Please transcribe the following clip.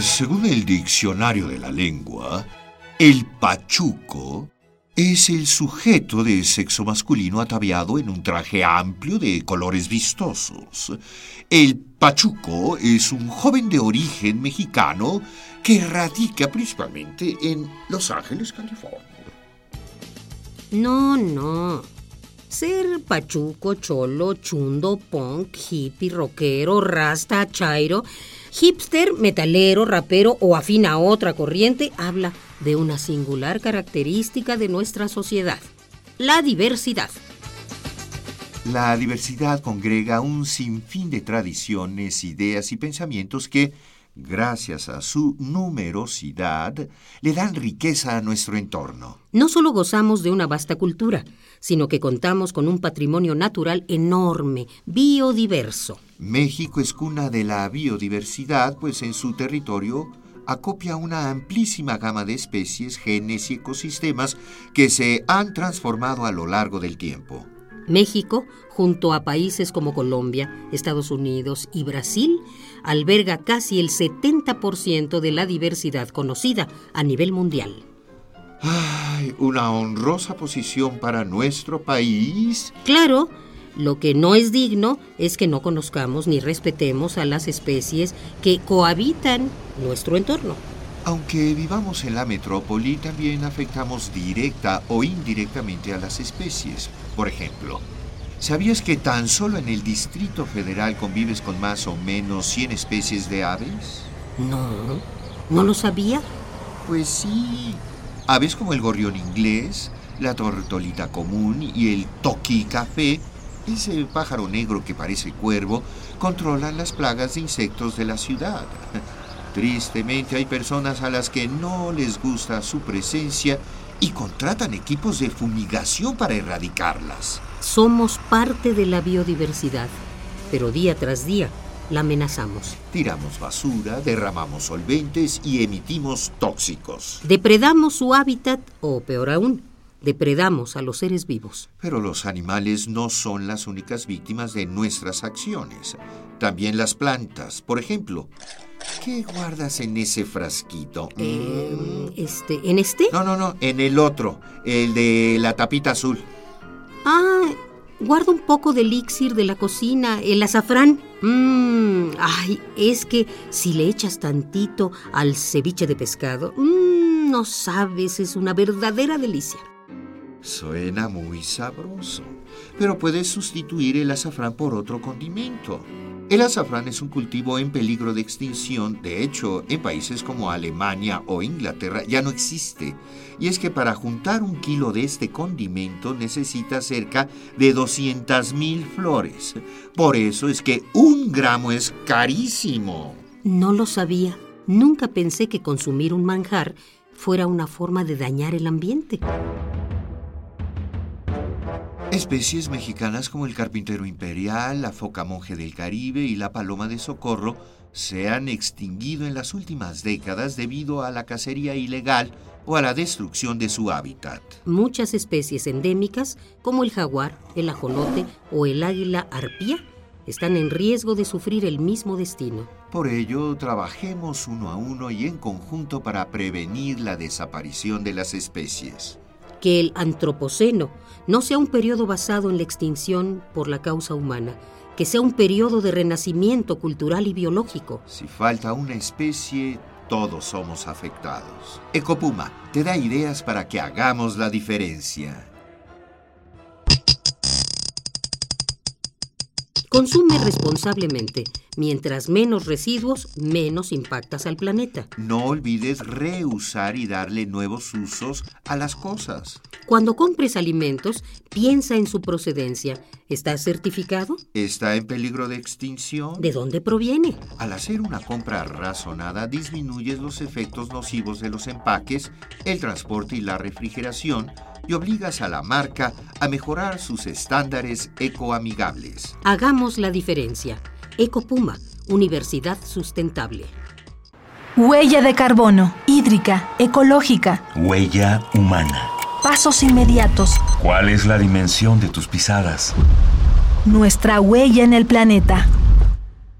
Según el diccionario de la lengua, el pachuco es el sujeto de sexo masculino ataviado en un traje amplio de colores vistosos. El pachuco es un joven de origen mexicano que radica principalmente en Los Ángeles, California. No, no. Ser pachuco, cholo, chundo, punk, hippie, rockero, rasta, chairo, hipster, metalero, rapero o afín a otra corriente habla de una singular característica de nuestra sociedad, la diversidad. La diversidad congrega un sinfín de tradiciones, ideas y pensamientos que, gracias a su numerosidad, le dan riqueza a nuestro entorno. No solo gozamos de una vasta cultura, sino que contamos con un patrimonio natural enorme, biodiverso. México es cuna de la biodiversidad, pues en su territorio acopia una amplísima gama de especies, genes y ecosistemas que se han transformado a lo largo del tiempo. México, junto a países como Colombia, Estados Unidos y Brasil, alberga casi el 70% de la diversidad conocida a nivel mundial. Ay, una honrosa posición para nuestro país. Claro, lo que no es digno es que no conozcamos ni respetemos a las especies que cohabitan nuestro entorno. Aunque vivamos en la metrópoli, también afectamos directa o indirectamente a las especies. Por ejemplo, ¿sabías que tan solo en el Distrito Federal convives con más o menos 100 especies de aves? No, no lo sabía. Pues sí. Aves como el gorrión inglés, la tortolita común y el toqui café, ese pájaro negro que parece cuervo, controlan las plagas de insectos de la ciudad. Tristemente hay personas a las que no les gusta su presencia y contratan equipos de fumigación para erradicarlas. Somos parte de la biodiversidad, pero día tras día la amenazamos. Tiramos basura, derramamos solventes y emitimos tóxicos. Depredamos su hábitat o, peor aún, depredamos a los seres vivos. Pero los animales no son las únicas víctimas de nuestras acciones. También las plantas. Por ejemplo, ¿qué guardas en ese frasquito? Eh, este, ¿En este? No, no, no, en el otro, el de la tapita azul. Ah, guardo un poco de elixir de la cocina, el azafrán. Mmm, ay, es que si le echas tantito al ceviche de pescado, mmm, no sabes, es una verdadera delicia. Suena muy sabroso, pero puedes sustituir el azafrán por otro condimento. El azafrán es un cultivo en peligro de extinción, de hecho, en países como Alemania o Inglaterra ya no existe. Y es que para juntar un kilo de este condimento necesita cerca de 200.000 flores. Por eso es que un gramo es carísimo. No lo sabía. Nunca pensé que consumir un manjar fuera una forma de dañar el ambiente. Especies mexicanas como el carpintero imperial, la foca monje del Caribe y la paloma de socorro se han extinguido en las últimas décadas debido a la cacería ilegal o a la destrucción de su hábitat. Muchas especies endémicas, como el jaguar, el ajolote o el águila arpía, están en riesgo de sufrir el mismo destino. Por ello, trabajemos uno a uno y en conjunto para prevenir la desaparición de las especies. Que el antropoceno no sea un periodo basado en la extinción por la causa humana, que sea un periodo de renacimiento cultural y biológico. Si falta una especie, todos somos afectados. Ecopuma te da ideas para que hagamos la diferencia. Consume responsablemente. Mientras menos residuos, menos impactas al planeta. No olvides reusar y darle nuevos usos a las cosas. Cuando compres alimentos, piensa en su procedencia. ¿Está certificado? ¿Está en peligro de extinción? ¿De dónde proviene? Al hacer una compra razonada, disminuyes los efectos nocivos de los empaques, el transporte y la refrigeración y obligas a la marca a mejorar sus estándares ecoamigables. Hagamos la diferencia. Ecopuma, Universidad Sustentable. Huella de carbono, hídrica, ecológica. Huella humana. Pasos inmediatos. ¿Cuál es la dimensión de tus pisadas? Nuestra huella en el planeta.